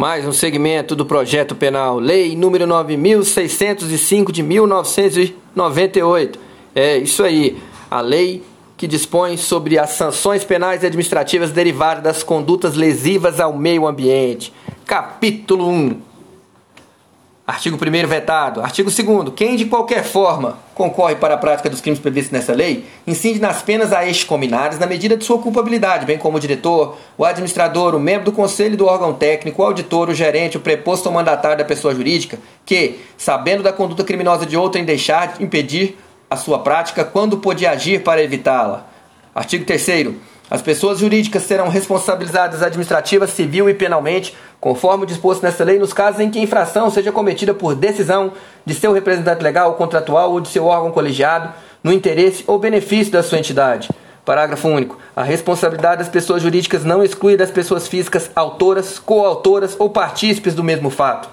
mais um segmento do projeto penal, Lei número 9605 de 1998. É isso aí, a lei que dispõe sobre as sanções penais e administrativas derivadas das condutas lesivas ao meio ambiente. Capítulo 1. Artigo 1 vetado. Artigo 2 Quem de qualquer forma concorre para a prática dos crimes previstos nessa lei, incide nas penas a este combinadas na medida de sua culpabilidade, bem como o diretor, o administrador, o membro do conselho do órgão técnico, o auditor, o gerente, o preposto ou mandatário da pessoa jurídica, que, sabendo da conduta criminosa de outrem, deixar de impedir a sua prática quando pode agir para evitá-la. Artigo 3 As pessoas jurídicas serão responsabilizadas administrativa, civil e penalmente, conforme o disposto nesta lei, nos casos em que a infração seja cometida por decisão de seu representante legal contratual ou de seu órgão colegiado, no interesse ou benefício da sua entidade. Parágrafo único. A responsabilidade das pessoas jurídicas não exclui das pessoas físicas autoras, coautoras ou partícipes do mesmo fato.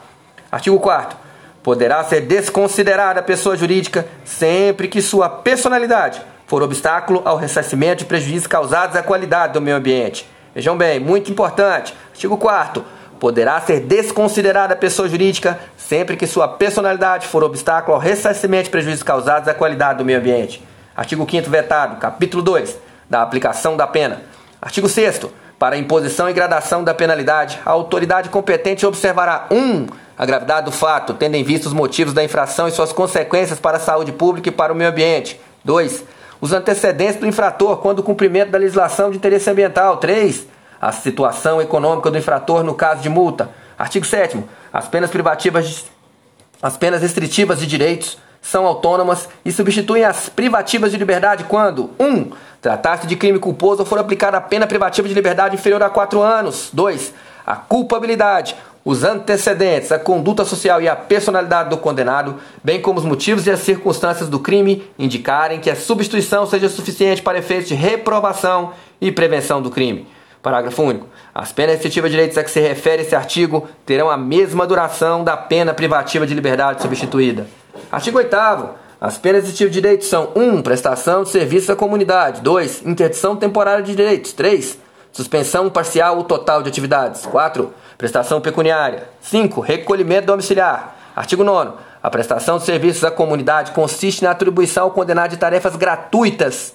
Artigo 4 poderá ser desconsiderada a pessoa jurídica sempre que sua personalidade for obstáculo ao ressarcimento de prejuízos causados à qualidade do meio ambiente. Vejam bem, muito importante. Artigo 4 poderá ser desconsiderada a pessoa jurídica sempre que sua personalidade for obstáculo ao ressarcimento de prejuízos causados à qualidade do meio ambiente. Artigo 5 vetado, capítulo 2, da aplicação da pena. Artigo 6 para a imposição e gradação da penalidade, a autoridade competente observará 1. Um, a gravidade do fato, tendo em vista os motivos da infração e suas consequências para a saúde pública e para o meio ambiente. 2. Os antecedentes do infrator quando o cumprimento da legislação de interesse ambiental. 3. A situação econômica do infrator no caso de multa. Artigo 7 As penas privativas de... as penas restritivas de direitos são autônomas e substituem as privativas de liberdade quando 1. Um, tratar-se de crime culposo ou for aplicada a pena privativa de liberdade inferior a 4 anos. 2. A culpabilidade os antecedentes, a conduta social e a personalidade do condenado, bem como os motivos e as circunstâncias do crime, indicarem que a substituição seja suficiente para efeitos de reprovação e prevenção do crime. Parágrafo único. As penas restritivas de direitos a que se refere esse artigo terão a mesma duração da pena privativa de liberdade substituída. Artigo 8 As penas restritivas de direitos são 1. Um, prestação de serviço à comunidade. 2. Interdição temporária de direitos. 3. Suspensão parcial ou total de atividades. 4 Prestação pecuniária. 5. Recolhimento domiciliar. Artigo 9. A prestação de serviços à comunidade consiste na atribuição ao condenado de tarefas gratuitas.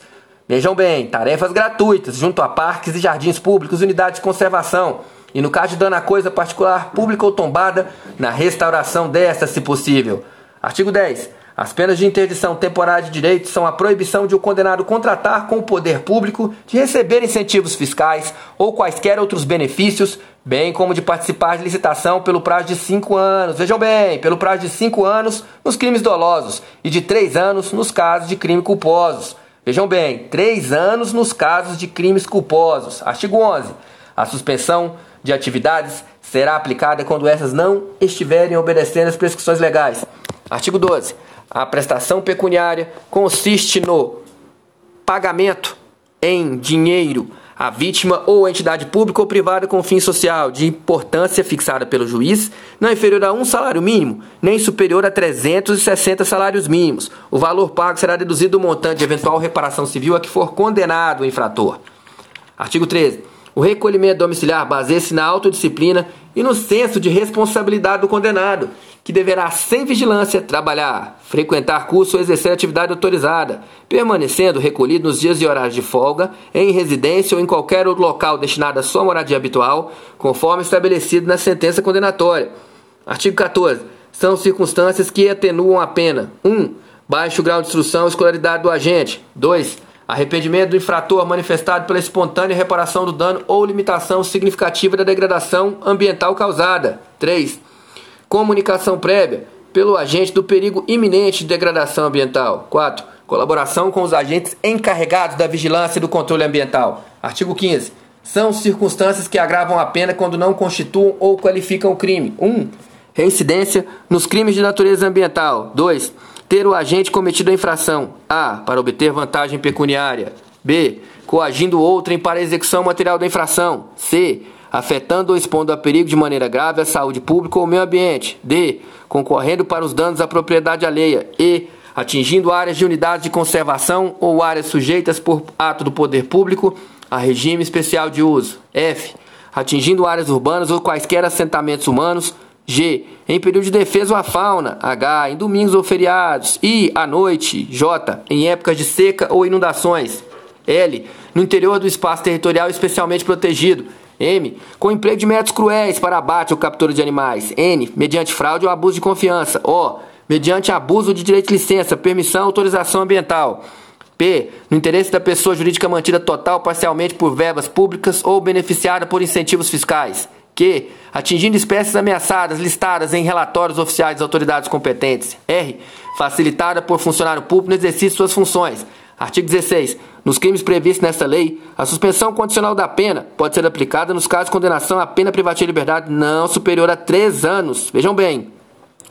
Vejam bem, tarefas gratuitas junto a parques e jardins públicos, unidades de conservação. E no caso de dano a coisa particular, pública ou tombada, na restauração desta, se possível. Artigo 10. As penas de interdição temporária de direitos são a proibição de o condenado contratar com o poder público, de receber incentivos fiscais ou quaisquer outros benefícios, bem como de participar de licitação pelo prazo de 5 anos. Vejam bem, pelo prazo de 5 anos nos crimes dolosos e de 3 anos nos casos de crime culposos. Vejam bem, 3 anos nos casos de crimes culposos. Artigo 11. A suspensão de atividades será aplicada quando essas não estiverem obedecendo às prescrições legais. Artigo 12. A prestação pecuniária consiste no pagamento em dinheiro à vítima ou entidade pública ou privada com fim social de importância fixada pelo juiz, não inferior a um salário mínimo, nem superior a 360 salários mínimos. O valor pago será deduzido do montante de eventual reparação civil a que for condenado o infrator. Artigo 13. O recolhimento domiciliar baseia-se na autodisciplina e no senso de responsabilidade do condenado, que deverá, sem vigilância, trabalhar, frequentar curso ou exercer atividade autorizada, permanecendo recolhido nos dias e horários de folga, em residência ou em qualquer outro local destinado à sua moradia habitual, conforme estabelecido na sentença condenatória. Artigo 14. São circunstâncias que atenuam a pena: 1. Um, baixo grau de instrução e escolaridade do agente. 2 Arrependimento do infrator manifestado pela espontânea reparação do dano ou limitação significativa da degradação ambiental causada. 3. Comunicação prévia pelo agente do perigo iminente de degradação ambiental. 4. Colaboração com os agentes encarregados da vigilância e do controle ambiental. Artigo 15. São circunstâncias que agravam a pena quando não constituam ou qualificam o crime. 1. Reincidência nos crimes de natureza ambiental. 2 ter o agente cometido a infração: A. Para obter vantagem pecuniária. B. Coagindo outrem para a execução material da infração. C. Afetando ou expondo a perigo de maneira grave a saúde pública ou o meio ambiente. D. Concorrendo para os danos à propriedade alheia. E. Atingindo áreas de unidade de conservação ou áreas sujeitas por ato do poder público a regime especial de uso. F atingindo áreas urbanas ou quaisquer assentamentos humanos. G. Em período de defesa à fauna. H. Em domingos ou feriados. I. À noite. J. Em épocas de seca ou inundações. L. No interior do espaço territorial especialmente protegido. M. Com emprego de métodos cruéis para abate ou captura de animais. N. Mediante fraude ou abuso de confiança. O. Mediante abuso de direito de licença, permissão, autorização ambiental. P. No interesse da pessoa jurídica mantida total parcialmente por verbas públicas ou beneficiada por incentivos fiscais. Q. Atingindo espécies ameaçadas listadas em relatórios oficiais das autoridades competentes. R. Facilitada por funcionário público no exercício de suas funções. Artigo 16. Nos crimes previstos nesta lei, a suspensão condicional da pena pode ser aplicada nos casos de condenação à pena privativa de liberdade não superior a três anos. Vejam bem,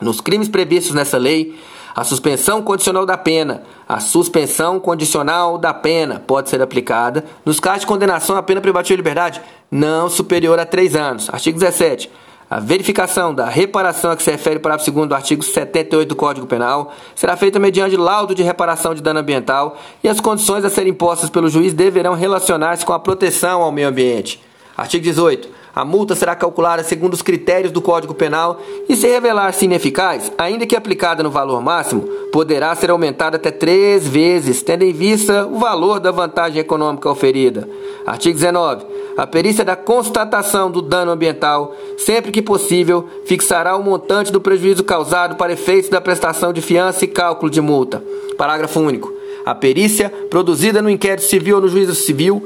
nos crimes previstos nessa lei, a suspensão condicional da pena, a suspensão condicional da pena pode ser aplicada nos casos de condenação à pena privativa de liberdade não superior a três anos. Artigo 17. A verificação da reparação a que se refere o parágrafo 2 do artigo 78 do Código Penal será feita mediante laudo de reparação de dano ambiental e as condições a serem impostas pelo juiz deverão relacionar-se com a proteção ao meio ambiente. Artigo 18. A multa será calculada segundo os critérios do Código Penal e, se revelar-se ineficaz, ainda que aplicada no valor máximo, poderá ser aumentada até três vezes, tendo em vista o valor da vantagem econômica oferida. Artigo 19. A perícia da constatação do dano ambiental, sempre que possível, fixará o montante do prejuízo causado para efeitos da prestação de fiança e cálculo de multa. Parágrafo único. A perícia, produzida no inquérito civil ou no juízo civil,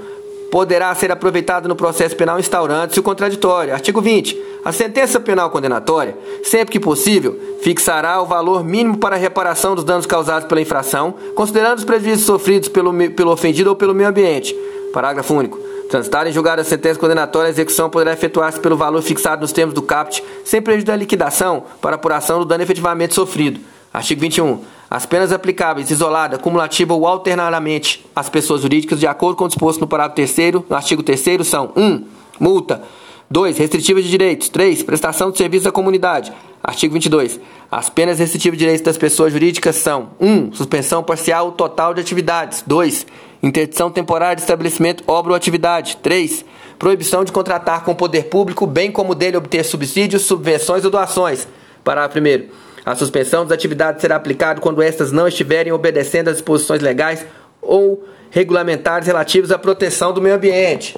poderá ser aproveitada no processo penal instaurante-se o contraditório. Artigo 20. A sentença penal condenatória, sempre que possível, fixará o valor mínimo para a reparação dos danos causados pela infração, considerando os prejuízos sofridos pelo, pelo ofendido ou pelo meio ambiente. Parágrafo único. Transitar em julgada a sentença condenatória, a execução poderá efetuar-se pelo valor fixado nos termos do CAPT, sem prejuízo da liquidação, para apuração do dano efetivamente sofrido. Artigo 21. As penas aplicáveis, isolada, cumulativa ou alternadamente às pessoas jurídicas, de acordo com o disposto no parágrafo 3 no artigo 3 são 1. multa. 2. Restritivas de direitos. 3. Prestação de serviço à comunidade. Artigo 22. As penas restritivas de direitos das pessoas jurídicas são 1. Suspensão parcial ou total de atividades. 2. Interdição temporária de estabelecimento, obra ou atividade. 3. Proibição de contratar com o poder público, bem como dele obter subsídios, subvenções ou doações. Parágrafo 1. A suspensão das atividades será aplicada quando estas não estiverem obedecendo às disposições legais ou regulamentares relativas à proteção do meio ambiente.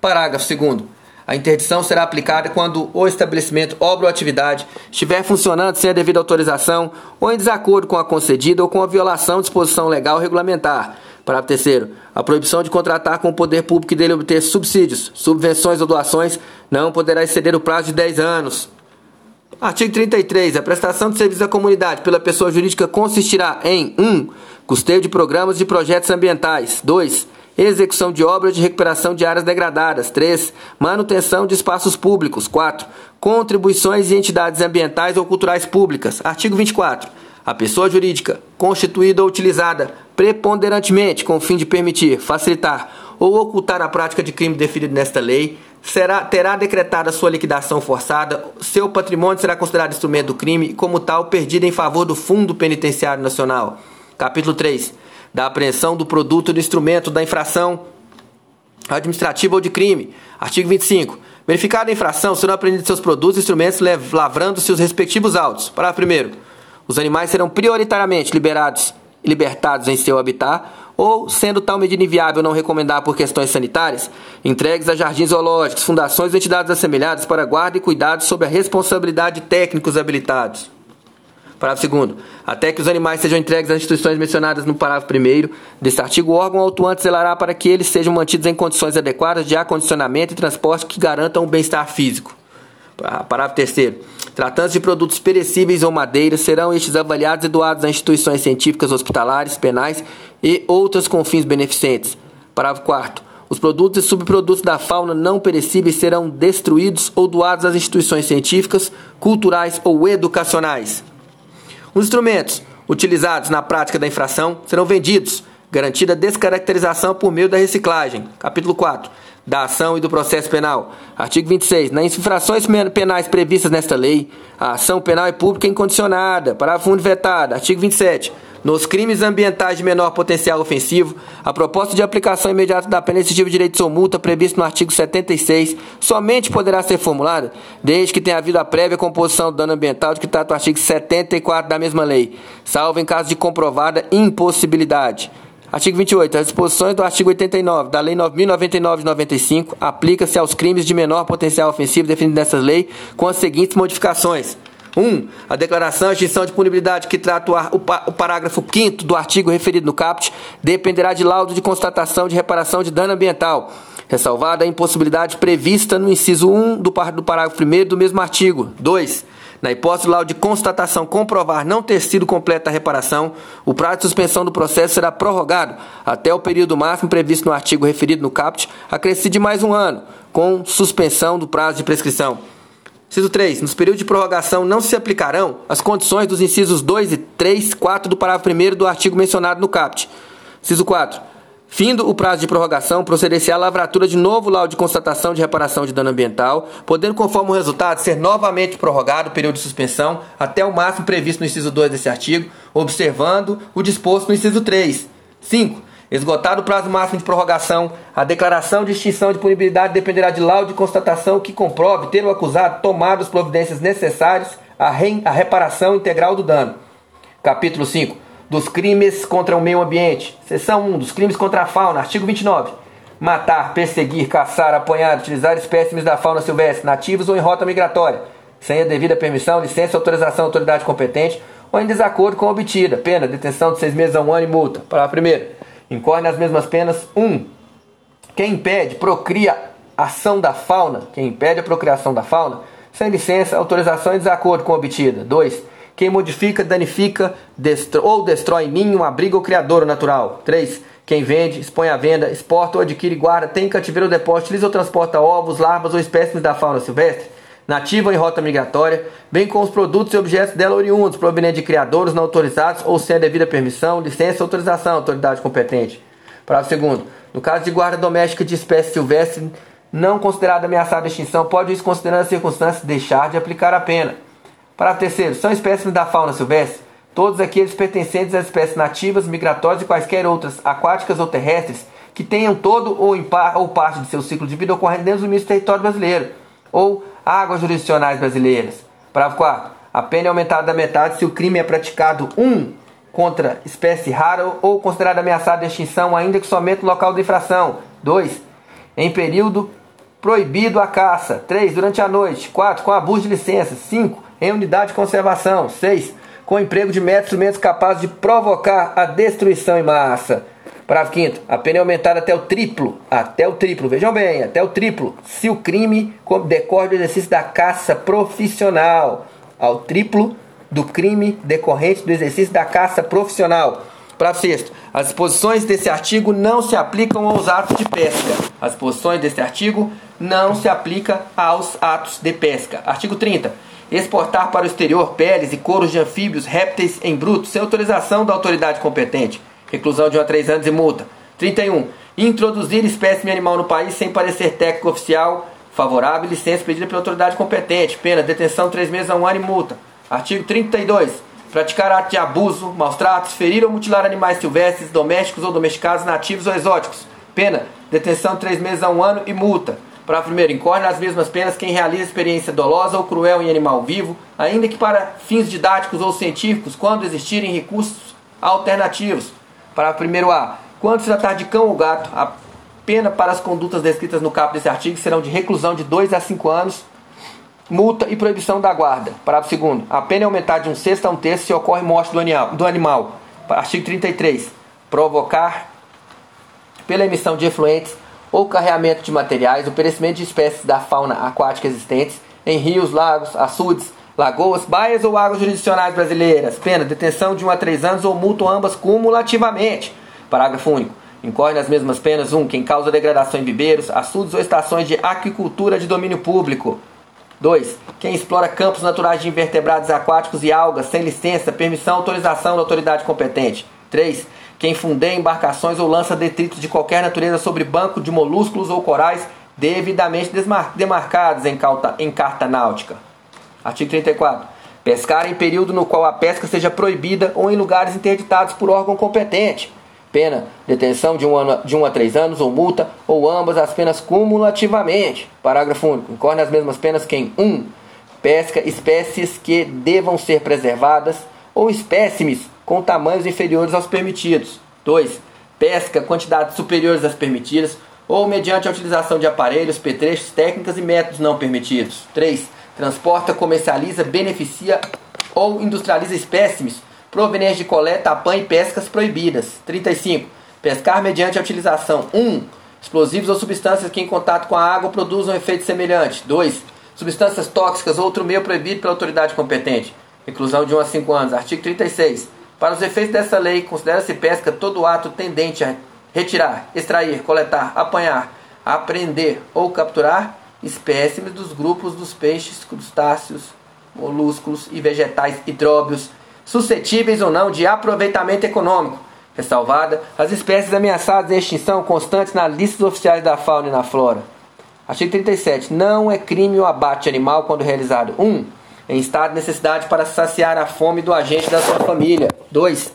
Parágrafo 2. A interdição será aplicada quando o estabelecimento, obra ou atividade estiver funcionando sem a devida autorização ou em desacordo com a concedida ou com a violação de disposição legal regulamentar. Parágrafo 3. A proibição de contratar com o poder público e dele obter subsídios, subvenções ou doações não poderá exceder o prazo de 10 anos. Artigo 33. A prestação de serviço à comunidade pela pessoa jurídica consistirá em 1. Um, custeio de programas de projetos ambientais. 2 execução de obras de recuperação de áreas degradadas. 3. Manutenção de espaços públicos. 4. Contribuições de entidades ambientais ou culturais públicas. Artigo 24. A pessoa jurídica, constituída ou utilizada preponderantemente com o fim de permitir, facilitar ou ocultar a prática de crime definido nesta lei, será, terá decretada sua liquidação forçada, seu patrimônio será considerado instrumento do crime e, como tal, perdido em favor do Fundo Penitenciário Nacional. Capítulo 3 da apreensão do produto do instrumento da infração administrativa ou de crime. Artigo 25. Verificada a infração, serão apreendidos seus produtos e instrumentos lavrando seus respectivos autos. Parágrafo 1. Os animais serão prioritariamente liberados libertados em seu habitat ou, sendo tal medida inviável não recomendar por questões sanitárias, entregues a jardins zoológicos, fundações ou entidades assemelhadas para guarda e cuidado sob a responsabilidade de técnicos habilitados. Parágrafo 2 Até que os animais sejam entregues às instituições mencionadas no parágrafo 1 deste artigo, o órgão autuante zelará para que eles sejam mantidos em condições adequadas de acondicionamento e transporte que garantam o bem-estar físico. Parágrafo 3 Tratando-se de produtos perecíveis ou madeiras, serão estes avaliados e doados a instituições científicas, hospitalares, penais e outras com fins beneficentes. Parágrafo 4 os produtos e subprodutos da fauna não perecíveis serão destruídos ou doados às instituições científicas, culturais ou educacionais. Os instrumentos utilizados na prática da infração serão vendidos, garantida a descaracterização por meio da reciclagem. Capítulo 4. Da ação e do processo penal. Artigo 26. Nas infrações penais previstas nesta lei, a ação penal é pública incondicionada. Parágrafo 1 vetado. Artigo 27. Nos crimes ambientais de menor potencial ofensivo, a proposta de aplicação imediata da pena executiva de direito ou multa prevista no artigo 76 somente poderá ser formulada desde que tenha havido a prévia composição do dano ambiental de que trata o artigo 74 da mesma lei, salvo em caso de comprovada impossibilidade. Artigo 28. As disposições do artigo 89 da Lei 9.099 de 95 aplicam-se aos crimes de menor potencial ofensivo definidos nessa lei com as seguintes modificações. 1. Um, a declaração de extinção de punibilidade que trata o, parágrafo 5 do artigo referido no CAPT dependerá de laudo de constatação de reparação de dano ambiental, ressalvada a impossibilidade prevista no inciso 1 do, do parágrafo 1 do mesmo artigo. 2. Na hipótese do laudo de constatação comprovar não ter sido completa a reparação, o prazo de suspensão do processo será prorrogado até o período máximo previsto no artigo referido no CAPT, acrescido de mais um ano, com suspensão do prazo de prescrição. Inciso 3. Nos períodos de prorrogação não se aplicarão as condições dos incisos 2 e 3, 4 do parágrafo 1 do artigo mencionado no CAPT. Inciso 4. Findo o prazo de prorrogação, proceder-se à lavratura de novo laudo de constatação de reparação de dano ambiental, podendo, conforme o resultado, ser novamente prorrogado o período de suspensão até o máximo previsto no inciso 2 desse artigo, observando o disposto no inciso 3. 5. Esgotado o prazo máximo de prorrogação, a declaração de extinção de punibilidade dependerá de laudo de constatação que comprove ter o acusado tomado as providências necessárias à, à reparação integral do dano. Capítulo 5 dos crimes contra o meio ambiente. Seção 1 dos crimes contra a fauna, artigo 29. Matar, perseguir, caçar, apanhar, utilizar espécimes da fauna silvestre, nativos ou em rota migratória, sem a devida permissão, licença, autorização, autoridade competente ou em desacordo com a obtida. Pena, detenção de seis meses a um ano e multa. Parágrafo primeiro. Incorre nas mesmas penas 1. Um, quem impede, procria ação da fauna, quem impede a procriação da fauna, sem licença, autorização e desacordo com a obtida. 2 quem modifica, danifica destro ou destrói ninho, abrigo ou criador natural. 3. Quem vende, expõe à venda, exporta ou adquire guarda, tem cativeiro ou depósito, utiliza ou transporta ovos, larvas ou espécimes da fauna silvestre, nativa em rota migratória, bem com os produtos e objetos dela oriundos, provenientes de criadores não autorizados ou sem a devida permissão, licença ou autorização, autoridade competente. Parágrafo segundo. No caso de guarda doméstica de espécie silvestre não considerada ameaçada de extinção, pode, isso considerando as circunstâncias, deixar de aplicar a pena. Parágrafo terceiro. São espécimes da fauna silvestre todos aqueles pertencentes às espécies nativas, migratórias e quaisquer outras, aquáticas ou terrestres, que tenham todo ou, ou parte de seu ciclo de vida ocorrendo dentro do território brasileiro, ou águas jurisdicionais brasileiras. Parágrafo 4. A pena é aumentada da metade se o crime é praticado, um, contra espécie rara ou considerada ameaçada de extinção, ainda que somente no local da infração. 2. Em período proibido a caça. 3. Durante a noite. 4. Com abuso de licença. 5 em unidade de conservação. 6. Com emprego de métodos instrumentos capazes de provocar a destruição em massa. Parágrafo 5 A pena é aumentada até o triplo. Até o triplo. Vejam bem, até o triplo. Se o crime decorre do exercício da caça profissional. Ao triplo do crime decorrente do exercício da caça profissional. Parágrafo 6 As disposições desse artigo não se aplicam aos atos de pesca. As disposições desse artigo não se aplicam aos atos de pesca. Artigo 30 exportar para o exterior peles e couros de anfíbios, répteis em bruto, sem autorização da autoridade competente. Reclusão de 1 a 3 anos e multa. 31. Introduzir espécime animal no país sem parecer técnico oficial favorável e licença pedida pela autoridade competente. Pena, detenção 3 meses a 1 ano e multa. Artigo 32. Praticar ato de abuso, maus tratos, ferir ou mutilar animais silvestres, domésticos ou domesticados, nativos ou exóticos. Pena, detenção 3 meses a 1 ano e multa. Para primeiro, incorre nas mesmas penas quem realiza experiência dolosa ou cruel em animal vivo, ainda que para fins didáticos ou científicos, quando existirem recursos alternativos. Para primeiro A, quando se tratar de cão ou gato, a pena para as condutas descritas no caput desse artigo serão de reclusão de 2 a 5 anos, multa e proibição da guarda. Parágrafo segundo, a pena é aumentada de um sexto a um terço se ocorre morte do animal. Do animal. Artigo 33. Provocar pela emissão de efluentes ou carreamento de materiais, o perecimento de espécies da fauna aquática existentes em rios, lagos, açudes, lagoas, baias ou águas jurisdicionais brasileiras. Pena, detenção de 1 a 3 anos ou multa ambas cumulativamente. Parágrafo único. Incorre nas mesmas penas um quem causa degradação em viveiros, açudes ou estações de aquicultura de domínio público. 2. Quem explora campos naturais de invertebrados aquáticos e algas sem licença, permissão, autorização da autoridade competente. 3 quem fundeia embarcações ou lança detritos de qualquer natureza sobre banco de molúsculos ou corais devidamente demarcados em, em carta náutica. Artigo 34. Pescar em período no qual a pesca seja proibida ou em lugares interditados por órgão competente. Pena, detenção de um, ano, de um a três anos ou multa, ou ambas as penas cumulativamente. Parágrafo único. Incorre nas mesmas penas quem 1. Um, pesca espécies que devam ser preservadas ou espécimes com tamanhos inferiores aos permitidos. 2. Pesca quantidades superiores às permitidas ou mediante a utilização de aparelhos, petrechos, técnicas e métodos não permitidos. 3. Transporta, comercializa, beneficia ou industrializa espécimes provenientes de coleta, apanho e pescas proibidas. 35. Pescar mediante a utilização 1. Um, explosivos ou substâncias que em contato com a água produzam efeito semelhante. 2. Substâncias tóxicas ou outro meio proibido pela autoridade competente. Reclusão de 1 a 5 anos. Artigo 36. Para os efeitos dessa lei, considera-se pesca todo ato tendente a retirar, extrair, coletar, apanhar, apreender ou capturar espécimes dos grupos dos peixes, crustáceos, molúsculos e vegetais hidróbios suscetíveis ou não de aproveitamento econômico, ressalvada as espécies ameaçadas de extinção constantes na lista oficiais da fauna e na flora. Artigo 37. Não é crime o abate animal quando realizado 1. Um, em estado de necessidade para saciar a fome do agente da sua família. 2.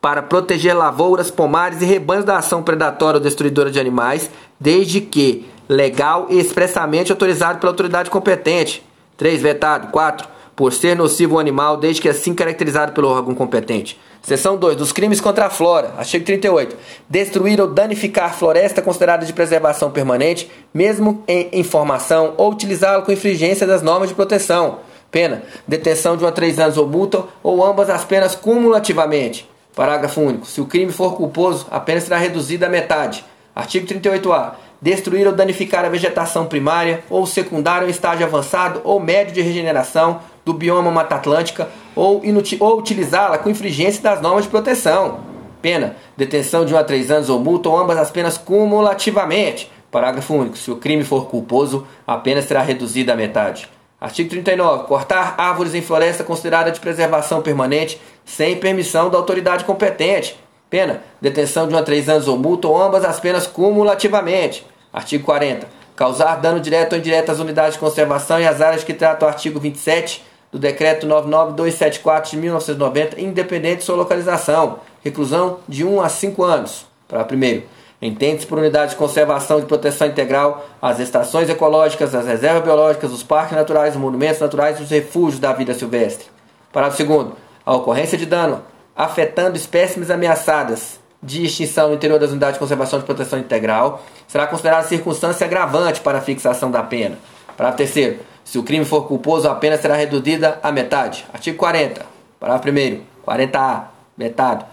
Para proteger lavouras, pomares e rebanhos da ação predatória ou destruidora de animais, desde que legal e expressamente autorizado pela autoridade competente. 3. Vetado. 4. Por ser nocivo ao animal, desde que assim caracterizado pelo órgão competente. Seção 2. Dos crimes contra a flora. Artigo 38. Destruir ou danificar floresta considerada de preservação permanente, mesmo em informação, ou utilizá-la com infringência das normas de proteção. Pena: detenção de um a três anos ou multa, ou ambas as penas cumulativamente. Parágrafo único. Se o crime for culposo, a pena será reduzida à metade. Artigo 38-A destruir ou danificar a vegetação primária ou secundária em estágio avançado ou médio de regeneração do bioma Mata Atlântica ou, ou utilizá-la com infringência das normas de proteção. Pena: detenção de 1 a 3 anos ou multa ou ambas as penas cumulativamente. Parágrafo único. Se o crime for culposo, a pena será reduzida à metade. Artigo 39. Cortar árvores em floresta considerada de preservação permanente sem permissão da autoridade competente. Pena: detenção de 1 a 3 anos ou multa ou ambas as penas cumulativamente. Artigo 40. Causar dano direto ou indireto às unidades de conservação e às áreas que trata o artigo 27 do Decreto 99274 de 1990, independente de sua localização. Reclusão de 1 a 5 anos. Para primeiro. Entende-se por unidade de conservação e proteção integral as estações ecológicas, as reservas biológicas, os parques naturais, os monumentos naturais e os refúgios da vida silvestre. Parágrafo 2. A ocorrência de dano afetando espécimes ameaçadas de extinção no interior das unidades de conservação e proteção integral será considerada circunstância agravante para a fixação da pena. Parágrafo terceiro. Se o crime for culposo, a pena será reduzida à metade. Artigo 40. Parágrafo 1 40A. Metade.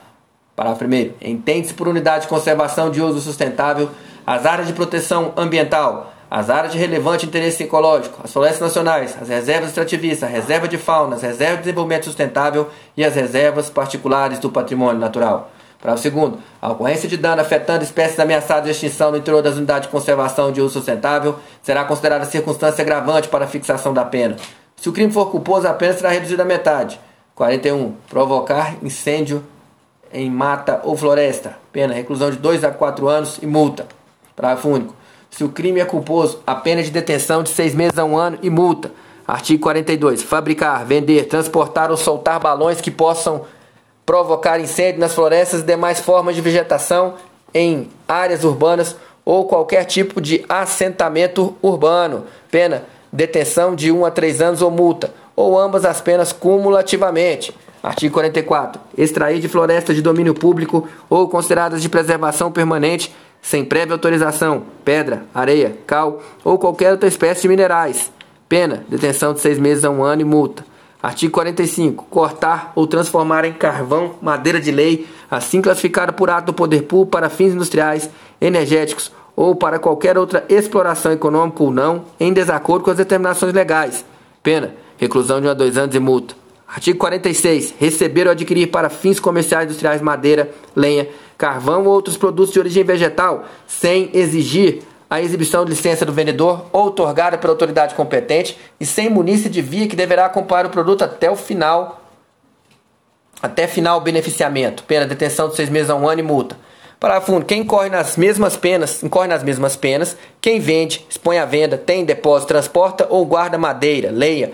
Parágrafo 1 Entende-se por unidade de conservação de uso sustentável as áreas de proteção ambiental, as áreas de relevante interesse ecológico, as florestas nacionais, as reservas extrativistas, a reserva de fauna, as reservas de desenvolvimento sustentável e as reservas particulares do patrimônio natural. Parágrafo segundo, a ocorrência de dano afetando espécies ameaçadas de extinção no interior das unidades de conservação de uso sustentável será considerada circunstância agravante para a fixação da pena. Se o crime for culposo, a pena será reduzida à metade. 41. Provocar incêndio em mata ou floresta. Pena, reclusão de 2 a 4 anos e multa. Parágrafo único. Se o crime é culposo, a pena de detenção de 6 meses a 1 ano e multa. Artigo 42. Fabricar, vender, transportar ou soltar balões que possam provocar incêndio nas florestas e demais formas de vegetação em áreas urbanas ou qualquer tipo de assentamento urbano. Pena, detenção de 1 a 3 anos ou multa, ou ambas as penas cumulativamente. Artigo 44. Extrair de florestas de domínio público ou consideradas de preservação permanente, sem prévia autorização, pedra, areia, cal ou qualquer outra espécie de minerais. Pena, detenção de seis meses a um ano e multa. Artigo 45. Cortar ou transformar em carvão madeira de lei, assim classificada por ato do poder público para fins industriais, energéticos ou para qualquer outra exploração econômica ou não, em desacordo com as determinações legais. Pena, reclusão de um a dois anos e multa. Artigo 46. Receber ou adquirir para fins comerciais industriais madeira, lenha, carvão ou outros produtos de origem vegetal, sem exigir a exibição de licença do vendedor ou otorgada pela autoridade competente e sem munir de via que deverá acompanhar o produto até o final até final beneficiamento, pena detenção de seis meses a um ano e multa. Parágrafo quem incorre nas mesmas penas, incorre nas mesmas penas, quem vende, expõe à venda, tem depósito, transporta ou guarda madeira, leia,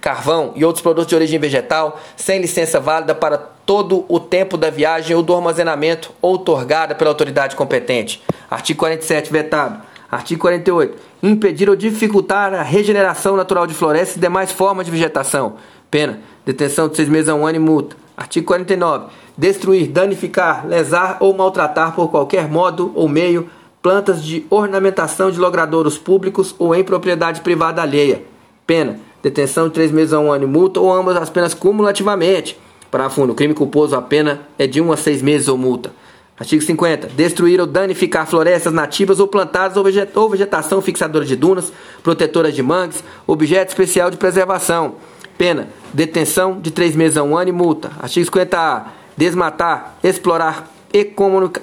carvão e outros produtos de origem vegetal sem licença válida para todo o tempo da viagem ou do armazenamento outorgada pela autoridade competente. Artigo 47, vetado. Artigo 48. Impedir ou dificultar a regeneração natural de florestas e demais formas de vegetação. Pena. Detenção de seis meses a um ano e multa. Artigo 49. Destruir, danificar, lesar ou maltratar por qualquer modo ou meio plantas de ornamentação de logradouros públicos ou em propriedade privada alheia. Pena detenção de três meses a um ano e multa, ou ambas as penas cumulativamente. Parágrafo no crime culposo, a pena é de 1 um a 6 meses ou multa. Artigo 50. Destruir ou danificar florestas nativas ou plantadas ou, vegetação fixadora de dunas, protetora de mangues, objeto especial de preservação. Pena. Detenção de 3 meses a um ano e multa. Artigo 50A. Desmatar, explorar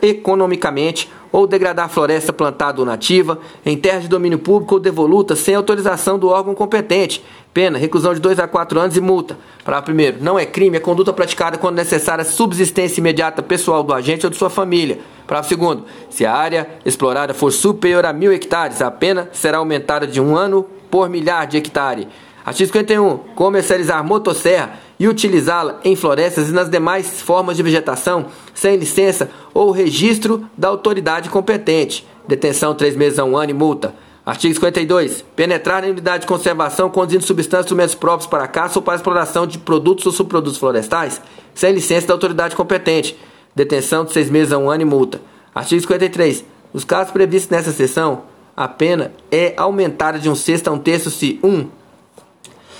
economicamente ou degradar floresta plantada ou nativa em terras de domínio público ou devoluta sem autorização do órgão competente. Pena, reclusão de 2 a 4 anos e multa. Para primeiro, não é crime a conduta praticada quando necessária a subsistência imediata pessoal do agente ou de sua família. Para segundo, se a área explorada for superior a mil hectares, a pena será aumentada de um ano por milhar de hectare. Artigo 51. Comercializar motosserra e utilizá-la em florestas e nas demais formas de vegetação sem licença ou registro da autoridade competente. Detenção três meses a um ano e multa. Artigo 52. Penetrar na unidade de conservação conduzindo substâncias e instrumentos próprios para caça ou para exploração de produtos ou subprodutos florestais sem licença da autoridade competente. Detenção de seis meses a um ano e multa. Artigo 53. Nos casos previstos nessa seção, a pena é aumentada de um sexto a um terço se 1. Um,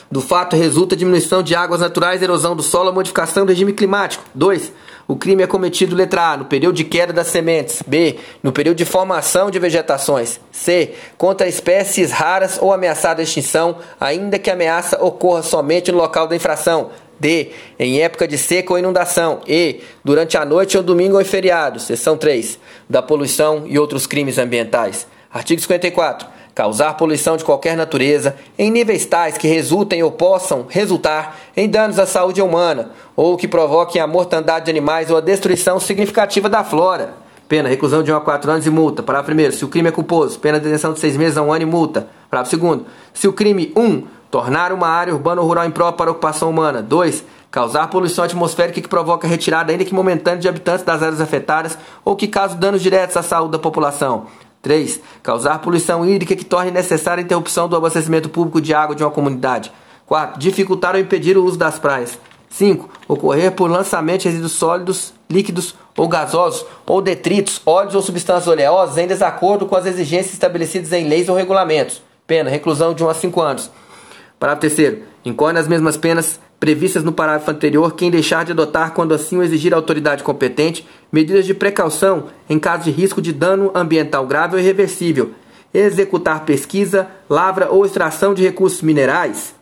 do fato resulta diminuição de águas naturais, erosão do solo, modificação do regime climático. 2. O crime é cometido, letra A, no período de queda das sementes. B. No período de formação de vegetações. C. Contra espécies raras ou ameaçadas de extinção, ainda que a ameaça ocorra somente no local da infração. D. Em época de seca ou inundação. E. Durante a noite ou domingo ou em feriado. Seção 3. Da poluição e outros crimes ambientais. Artigo 54 causar poluição de qualquer natureza em níveis tais que resultem ou possam resultar em danos à saúde humana ou que provoquem a mortandade de animais ou a destruição significativa da flora. Pena, reclusão de 1 a 4 anos e multa. Parágrafo primeiro, se o crime é culposo, pena de detenção de 6 meses a 1 ano e multa. Parágrafo segundo, se o crime 1. Um, tornar uma área urbana ou rural imprópria para ocupação humana. 2. Causar poluição atmosférica que provoca retirada, ainda que momentânea, de habitantes das áreas afetadas ou que cause danos diretos à saúde da população. 3. Causar poluição hídrica que torne necessária a interrupção do abastecimento público de água de uma comunidade. 4. Dificultar ou impedir o uso das praias. 5. Ocorrer por lançamento de resíduos sólidos, líquidos ou gasosos, ou detritos, óleos ou substâncias oleosas em desacordo com as exigências estabelecidas em leis ou regulamentos. Pena, reclusão de 1 a 5 anos. Parágrafo terceiro. Incorre nas mesmas penas previstas no parágrafo anterior quem deixar de adotar, quando assim o exigir a autoridade competente, medidas de precaução em caso de risco de dano ambiental grave ou irreversível, executar pesquisa, lavra ou extração de recursos minerais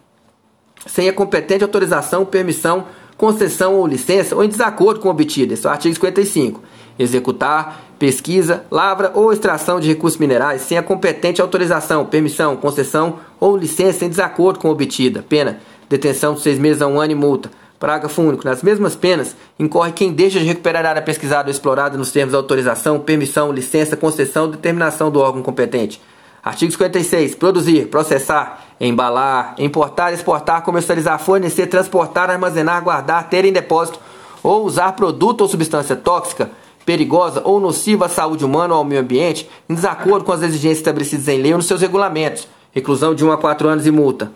sem a competente autorização, permissão, concessão ou licença ou em desacordo com o obtido. Esse é o artigo 55. Executar pesquisa, lavra ou extração de recursos minerais sem a competente autorização, permissão, concessão ou licença em desacordo com a obtida. Pena detenção de seis meses a um ano e multa. Parágrafo único. Nas mesmas penas, incorre quem deixa de recuperar a área pesquisada ou explorada nos termos de autorização, permissão, licença, concessão ou determinação do órgão competente. Artigo 56. Produzir, processar, embalar, importar, exportar, comercializar, fornecer, transportar, armazenar, guardar, ter em depósito ou usar produto ou substância tóxica, perigosa ou nociva à saúde humana ou ao meio ambiente, em desacordo com as exigências estabelecidas em lei ou nos seus regulamentos. Reclusão de 1 a 4 anos e multa.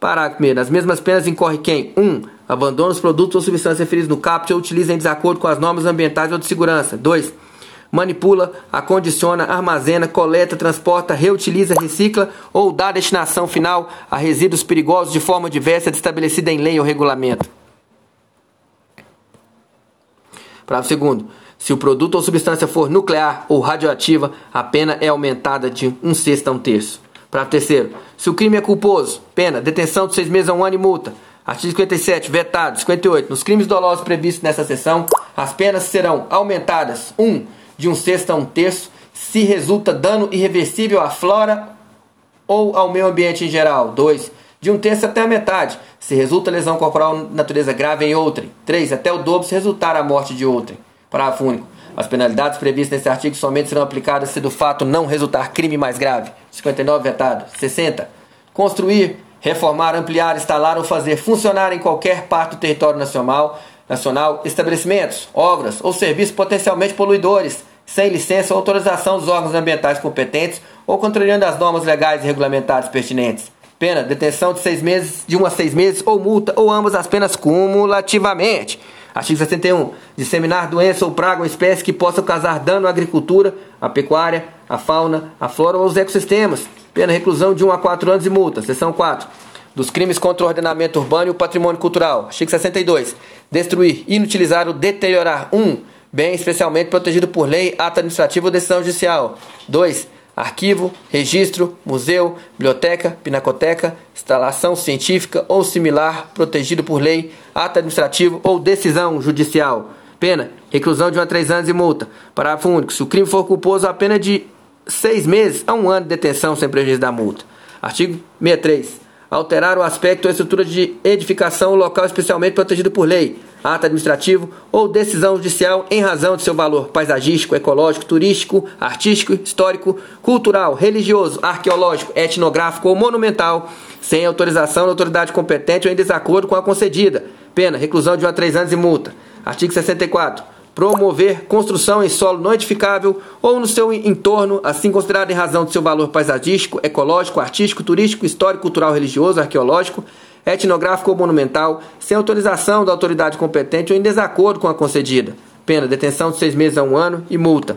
Parágrafo 1. Nas mesmas penas incorre quem 1. Um, abandona os produtos ou substâncias referidos no caput ou utiliza em desacordo com as normas ambientais ou de segurança. 2. Manipula, acondiciona, armazena, coleta, transporta, reutiliza, recicla ou dá destinação final a resíduos perigosos de forma diversa estabelecida em lei ou regulamento. Parágrafo 2. Se o produto ou substância for nuclear ou radioativa, a pena é aumentada de um sexto a um terço. Parágrafo terceiro. Se o crime é culposo, pena, detenção de seis meses a um ano e multa. Artigo 57, vetado. 58. Nos crimes dolosos previstos nessa seção, as penas serão aumentadas: 1. Um, de um sexto a um terço, se resulta dano irreversível à flora ou ao meio ambiente em geral. 2. De um terço até a metade, se resulta lesão corporal natureza grave em outrem. 3. Até o dobro se resultar a morte de outrem. Parágrafo único. As penalidades previstas nesse artigo somente serão aplicadas se do fato não resultar crime mais grave. 59 vetado. 60. Construir, reformar, ampliar, instalar ou fazer funcionar em qualquer parte do território nacional, nacional estabelecimentos, obras ou serviços potencialmente poluidores, sem licença ou autorização dos órgãos ambientais competentes ou contrariando as normas legais e regulamentares pertinentes. Pena, detenção de seis meses, de um a seis meses, ou multa, ou ambas as penas cumulativamente. Artigo 61. Disseminar doença ou praga ou espécie que possa causar dano à agricultura, à pecuária, à fauna, à flora ou aos ecossistemas. Pena reclusão de 1 a 4 anos e multa. Seção 4. Dos crimes contra o ordenamento urbano e o patrimônio cultural. Artigo 62. Destruir, inutilizar ou deteriorar 1. Um, bem especialmente protegido por lei, ato administrativo ou decisão judicial. 2. Arquivo, registro, museu, biblioteca, pinacoteca, instalação científica ou similar protegido por lei, ato administrativo ou decisão judicial. Pena: reclusão de 1 a 3 anos e multa. Parágrafo único. Se o crime for culposo, a pena de 6 meses a 1 ano de detenção sem prejuízo da multa. Artigo 63 alterar o aspecto ou estrutura de edificação ou local especialmente protegido por lei, ato administrativo ou decisão judicial em razão de seu valor paisagístico, ecológico, turístico, artístico, histórico, cultural, religioso, arqueológico, etnográfico ou monumental, sem autorização da autoridade competente ou em desacordo com a concedida. Pena, reclusão de 1 a 3 anos e multa. Artigo 64 promover construção em solo não edificável ou no seu entorno, assim considerado em razão de seu valor paisagístico, ecológico, artístico, turístico, histórico, cultural, religioso, arqueológico, etnográfico ou monumental, sem autorização da autoridade competente ou em desacordo com a concedida. Pena, detenção de seis meses a um ano e multa.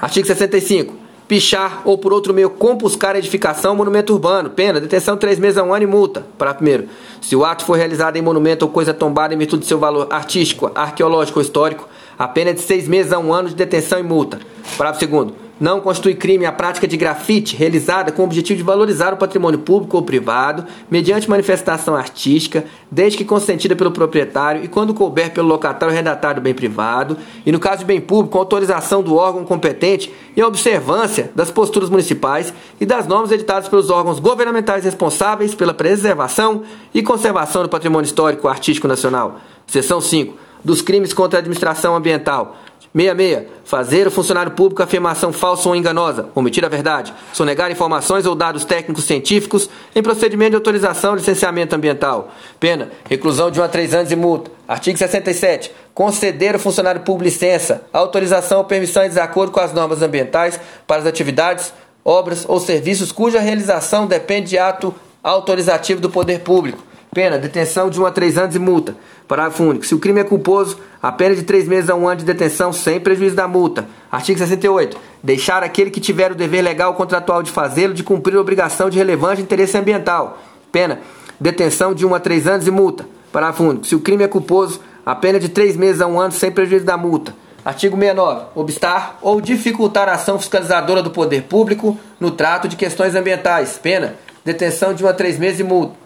Artigo 65 pichar ou por outro meio compuscar edificação, monumento urbano. Pena, detenção três meses a um ano e multa. Para primeiro, se o ato for realizado em monumento ou coisa tombada em virtude de seu valor artístico, arqueológico ou histórico, a pena é de seis meses a um ano de detenção e multa. Parágrafo segundo. Não constitui crime a prática de grafite realizada com o objetivo de valorizar o patrimônio público ou privado, mediante manifestação artística, desde que consentida pelo proprietário e quando couber pelo locatário redatário do bem privado, e no caso de bem público, com autorização do órgão competente e a observância das posturas municipais e das normas editadas pelos órgãos governamentais responsáveis pela preservação e conservação do patrimônio histórico artístico nacional. Seção 5. Dos crimes contra a administração ambiental 66. Fazer o funcionário público afirmação falsa ou enganosa, omitir a verdade, sonegar informações ou dados técnicos científicos em procedimento de autorização de licenciamento ambiental. Pena: reclusão de 1 a 3 anos e multa. Artigo 67. Conceder ao funcionário público licença, autorização ou permissão em desacordo com as normas ambientais para as atividades, obras ou serviços cuja realização depende de ato autorizativo do poder público. Pena: detenção de 1 a 3 anos e multa. Parágrafo único. Se o crime é culposo, a pena de três meses a um ano de detenção sem prejuízo da multa. Artigo 68. Deixar aquele que tiver o dever legal ou contratual de fazê-lo de cumprir a obrigação de relevante interesse ambiental. Pena. Detenção de um a três anos e multa. Parágrafo único. Se o crime é culposo, a pena de três meses a um ano sem prejuízo da multa. Artigo 69. Obstar ou dificultar a ação fiscalizadora do poder público no trato de questões ambientais. Pena. Detenção de um a três meses e multa.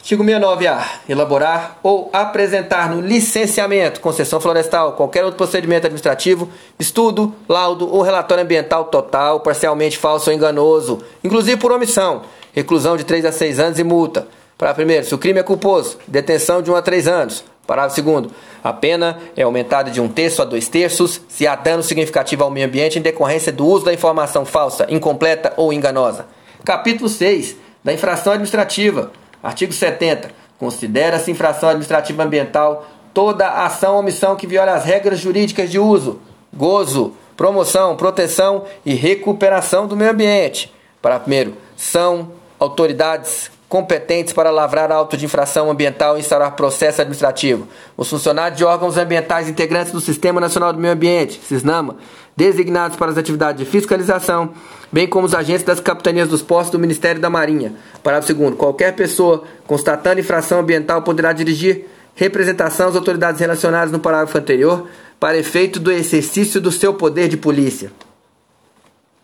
Artigo 69A. Elaborar ou apresentar no licenciamento, concessão florestal, qualquer outro procedimento administrativo, estudo, laudo ou relatório ambiental total, parcialmente falso ou enganoso, inclusive por omissão, reclusão de 3 a 6 anos e multa. Para primeiro, se o crime é culposo, detenção de 1 a 3 anos. Parágrafo segundo, a pena é aumentada de um terço a dois terços se há dano significativo ao meio ambiente em decorrência do uso da informação falsa, incompleta ou enganosa. Capítulo 6 da infração administrativa. Artigo 70. Considera-se infração administrativa ambiental toda ação ou omissão que viola as regras jurídicas de uso, gozo, promoção, proteção e recuperação do meio ambiente. Para primeiro, são autoridades competentes para lavrar auto de infração ambiental e instaurar processo administrativo. Os funcionários de órgãos ambientais integrantes do Sistema Nacional do Meio Ambiente, SISNAMA, designados para as atividades de fiscalização, bem como os agentes das capitanias dos postos do Ministério da Marinha. Parágrafo 2 Qualquer pessoa constatando infração ambiental poderá dirigir representação às autoridades relacionadas no parágrafo anterior para efeito do exercício do seu poder de polícia.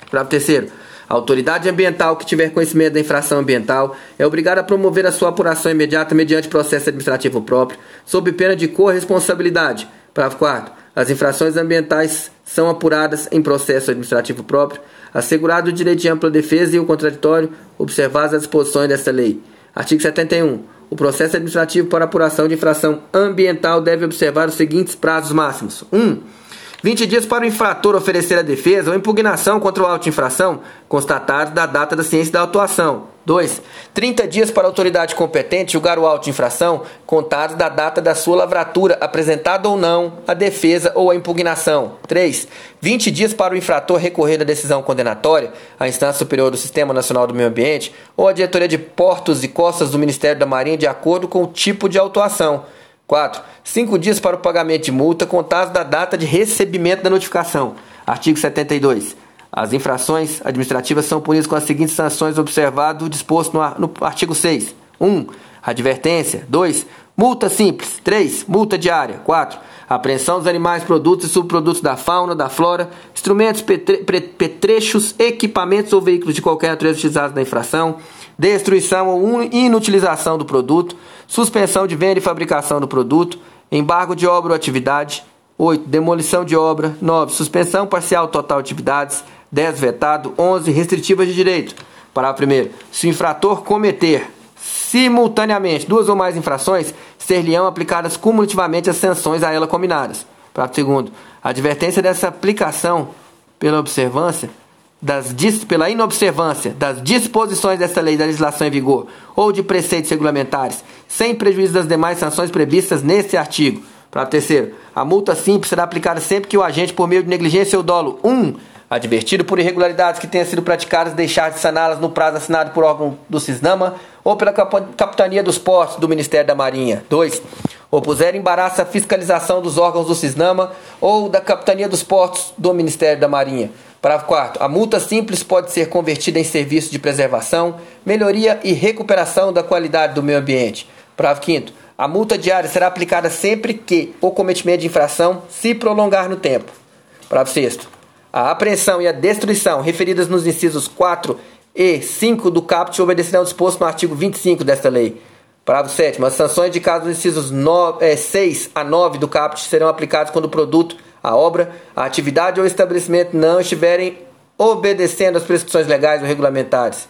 Parágrafo 3 a autoridade ambiental que tiver conhecimento da infração ambiental é obrigada a promover a sua apuração imediata mediante processo administrativo próprio, sob pena de corresponsabilidade. Parágrafo 4. As infrações ambientais são apuradas em processo administrativo próprio, assegurado o direito de ampla defesa e o contraditório, observadas as disposições desta lei. Artigo 71. O processo administrativo para apuração de infração ambiental deve observar os seguintes prazos máximos: 1. Um, 20 dias para o infrator oferecer a defesa ou impugnação contra o auto de infração constatado da data da ciência da autuação. 2. 30 dias para a autoridade competente julgar o auto de infração, contados da data da sua lavratura, apresentada ou não a defesa ou a impugnação. 3. 20 dias para o infrator recorrer da decisão condenatória à instância superior do Sistema Nacional do Meio Ambiente ou à diretoria de portos e costas do Ministério da Marinha, de acordo com o tipo de autuação. 4. 5 dias para o pagamento de multa, contados da data de recebimento da notificação. Artigo 72. As infrações administrativas são punidas com as seguintes sanções observado o disposto no, no artigo 6. 1. Um, advertência. 2. Multa simples. 3. Multa diária. 4. Apreensão dos animais, produtos e subprodutos da fauna, da flora, instrumentos, petre, petrechos, equipamentos ou veículos de qualquer natureza utilizados na infração, destruição ou inutilização do produto, suspensão de venda e fabricação do produto, embargo de obra ou atividade. 8. Demolição de obra. 9. Suspensão parcial total de atividades. 10 vetado, 11 restritivas de direito. Parágrafo 1. Se o infrator cometer simultaneamente duas ou mais infrações, ser-lhe-ão aplicadas cumulativamente as sanções a ela combinadas. Parágrafo 2. A advertência dessa aplicação pela observância das, pela inobservância das disposições desta lei da legislação em vigor ou de preceitos regulamentares, sem prejuízo das demais sanções previstas neste artigo. Parágrafo terceiro, a multa simples será aplicada sempre que o agente, por meio de negligência ou dolo, 1. Um, advertido por irregularidades que tenham sido praticadas, deixar de saná-las no prazo assinado por órgão do CISNAMA ou pela Capitania dos Portos do Ministério da Marinha. 2. Opuser embaraço à fiscalização dos órgãos do CISNAMA ou da Capitania dos Portos do Ministério da Marinha. Parágrafo 4. A multa simples pode ser convertida em serviço de preservação, melhoria e recuperação da qualidade do meio ambiente. Parágrafo 5. A multa diária será aplicada sempre que o cometimento de infração se prolongar no tempo. Parágrafo 6 a apreensão e a destruição referidas nos incisos 4 e 5 do caput obedecerão ao disposto no artigo 25 desta lei. Parágrafo 7 As sanções de caso dos incisos 9, é, 6 a 9 do caput serão aplicadas quando o produto, a obra, a atividade ou estabelecimento não estiverem obedecendo às prescrições legais ou regulamentares.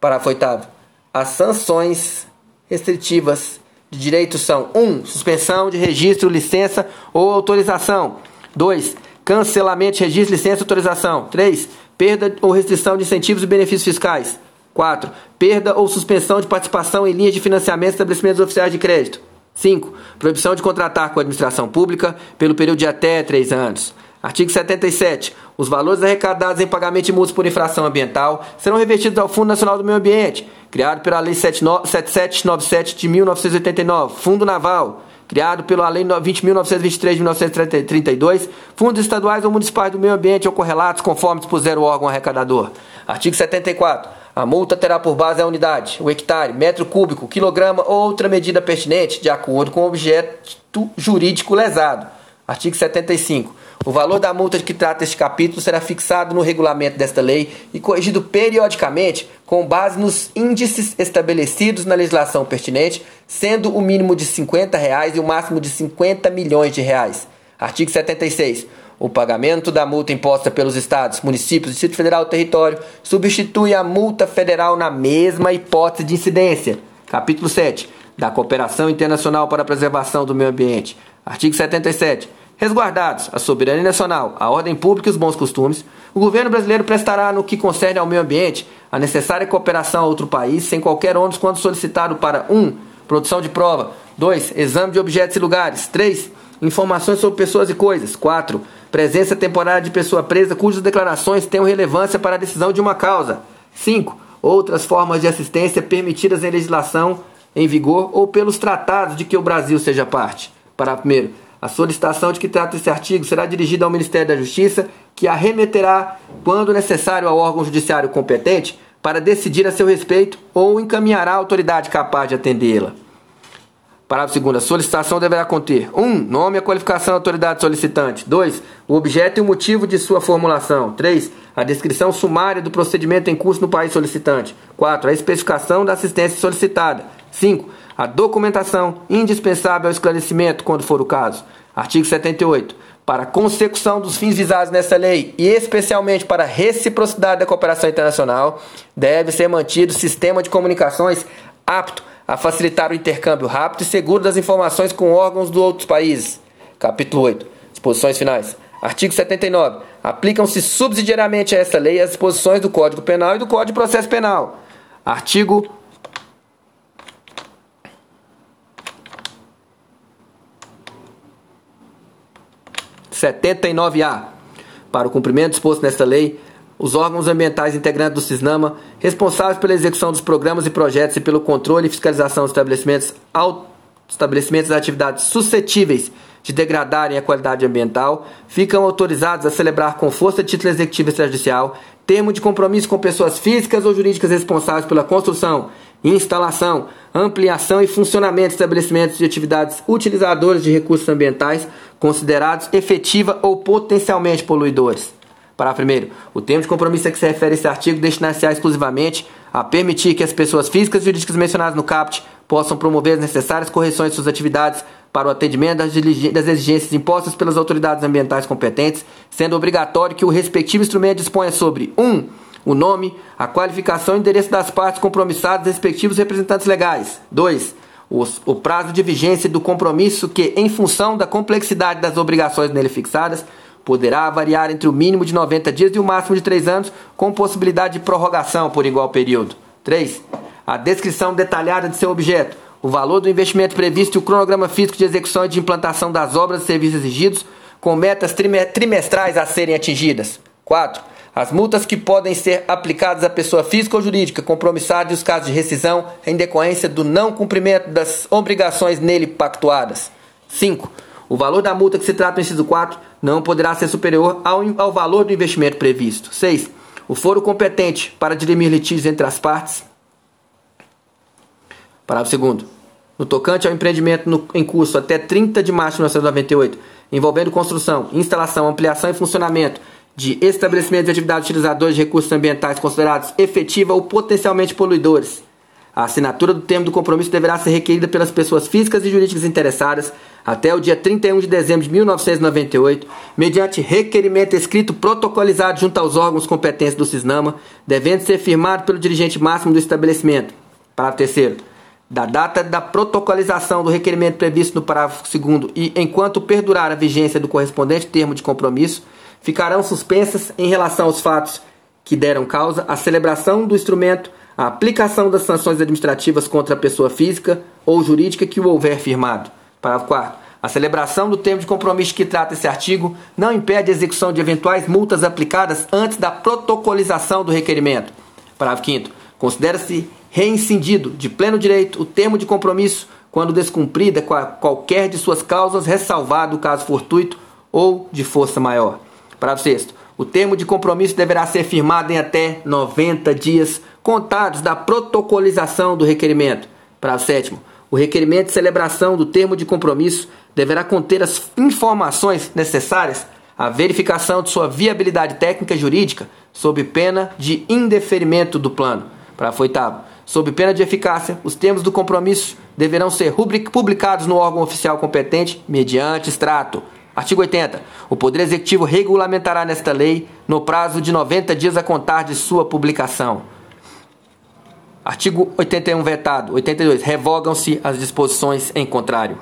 Parágrafo 8 As sanções restritivas de direito são 1. Um, suspensão de registro, licença ou autorização. 2 cancelamento de registro, licença e autorização. 3. Perda ou restrição de incentivos e benefícios fiscais. 4. Perda ou suspensão de participação em linhas de financiamento de estabelecimentos oficiais de crédito. 5. Proibição de contratar com a administração pública pelo período de até 3 anos. Artigo 77. Os valores arrecadados em pagamento de multas por infração ambiental serão revertidos ao Fundo Nacional do Meio Ambiente, criado pela Lei 7797 de 1989, Fundo Naval, criado pela Lei 20.923 de 1932, fundos estaduais ou municipais do meio ambiente ou correlatos conforme dispuser o órgão arrecadador. Artigo 74. A multa terá por base a unidade, o hectare, metro cúbico, quilograma ou outra medida pertinente, de acordo com o objeto jurídico lesado. Artigo 75. O valor da multa de que trata este capítulo será fixado no regulamento desta lei e corrigido periodicamente com base nos índices estabelecidos na legislação pertinente, sendo o mínimo de 50 reais e o máximo de 50 milhões de reais. Artigo 76. O pagamento da multa imposta pelos estados, municípios, Distrito Federal ou território substitui a multa federal na mesma hipótese de incidência. Capítulo 7. Da cooperação internacional para a preservação do meio ambiente. Artigo 77. Resguardados a soberania nacional, a ordem pública e os bons costumes, o governo brasileiro prestará, no que concerne ao meio ambiente, a necessária cooperação a outro país, sem qualquer ônus, quando solicitado para 1. Um, produção de prova. 2. Exame de objetos e lugares. 3. Informações sobre pessoas e coisas. 4. Presença temporária de pessoa presa cujas declarações tenham relevância para a decisão de uma causa. 5. Outras formas de assistência permitidas em legislação em vigor ou pelos tratados de que o Brasil seja parte. Parágrafo 1. A solicitação de que trata esse artigo será dirigida ao Ministério da Justiça, que a remeterá, quando necessário, ao órgão judiciário competente para decidir a seu respeito ou encaminhará a autoridade capaz de atendê-la. Parágrafo 2. A solicitação deverá conter 1. Um, nome e a qualificação da autoridade solicitante. 2. O objeto e o motivo de sua formulação. 3. A descrição sumária do procedimento em curso no país solicitante. 4. A especificação da assistência solicitada. 5 a documentação indispensável ao esclarecimento, quando for o caso. Artigo 78. Para a consecução dos fins visados nesta lei e especialmente para a reciprocidade da cooperação internacional, deve ser mantido sistema de comunicações apto a facilitar o intercâmbio rápido e seguro das informações com órgãos de outros países. Capítulo 8. Disposições finais. Artigo 79. Aplicam-se subsidiariamente a esta lei as disposições do Código Penal e do Código de Processo Penal. Artigo 79A. Para o cumprimento disposto nesta lei, os órgãos ambientais integrantes do CISNAMA, responsáveis pela execução dos programas e projetos e pelo controle e fiscalização dos estabelecimentos, estabelecimentos e atividades suscetíveis de degradarem a qualidade ambiental, ficam autorizados a celebrar com força de título executivo extrajudicial termo de compromisso com pessoas físicas ou jurídicas responsáveis pela construção, instalação, ampliação e funcionamento de estabelecimentos de atividades utilizadoras de recursos ambientais considerados efetiva ou potencialmente poluidores. Parágrafo 1. O termo de compromisso a que se refere esse artigo destina-se exclusivamente a permitir que as pessoas físicas e jurídicas mencionadas no CAPT possam promover as necessárias correções de suas atividades para o atendimento das exigências impostas pelas autoridades ambientais competentes, sendo obrigatório que o respectivo instrumento disponha sobre 1. Um, o nome, a qualificação e endereço das partes compromissadas, respectivos representantes legais. 2. O prazo de vigência do compromisso que, em função da complexidade das obrigações nele fixadas, poderá variar entre o mínimo de 90 dias e o máximo de 3 anos, com possibilidade de prorrogação por igual período. 3. A descrição detalhada de seu objeto, o valor do investimento previsto e o cronograma físico de execução e de implantação das obras e serviços exigidos, com metas trimestrais a serem atingidas. 4. As multas que podem ser aplicadas à pessoa física ou jurídica compromissada e os casos de rescisão em decorrência do não cumprimento das obrigações nele pactuadas. 5. O valor da multa que se trata no inciso 4 não poderá ser superior ao, ao valor do investimento previsto. 6. O foro competente para dirimir litígios entre as partes. Parágrafo 2. No tocante ao empreendimento no, em curso até 30 de março de 1998, envolvendo construção, instalação, ampliação e funcionamento de estabelecimentos de atividades utilizadoras de recursos ambientais considerados efetiva ou potencialmente poluidores, a assinatura do termo do compromisso deverá ser requerida pelas pessoas físicas e jurídicas interessadas até o dia 31 de dezembro de 1998, mediante requerimento escrito protocolizado junto aos órgãos competentes do CISNAMA, devendo ser firmado pelo dirigente máximo do estabelecimento. Parágrafo 3 da data da protocolização do requerimento previsto no parágrafo 2 e enquanto perdurar a vigência do correspondente termo de compromisso, ficarão suspensas em relação aos fatos que deram causa à celebração do instrumento a aplicação das sanções administrativas contra a pessoa física ou jurídica que o houver firmado. Parágrafo 4. A celebração do termo de compromisso que trata esse artigo não impede a execução de eventuais multas aplicadas antes da protocolização do requerimento. Parágrafo 5. Considera-se reincindido de pleno direito o termo de compromisso quando descumprida qualquer de suas causas, ressalvado o caso fortuito ou de força maior. Parágrafo 6. O termo de compromisso deverá ser firmado em até 90 dias contados da protocolização do requerimento. Para o sétimo, o requerimento de celebração do termo de compromisso deverá conter as informações necessárias à verificação de sua viabilidade técnica e jurídica, sob pena de indeferimento do plano. Para o oitavo, sob pena de eficácia, os termos do compromisso deverão ser publicados no órgão oficial competente mediante extrato. Artigo 80. O Poder Executivo regulamentará nesta lei no prazo de 90 dias a contar de sua publicação. Artigo 81 vetado. 82. Revogam-se as disposições em contrário.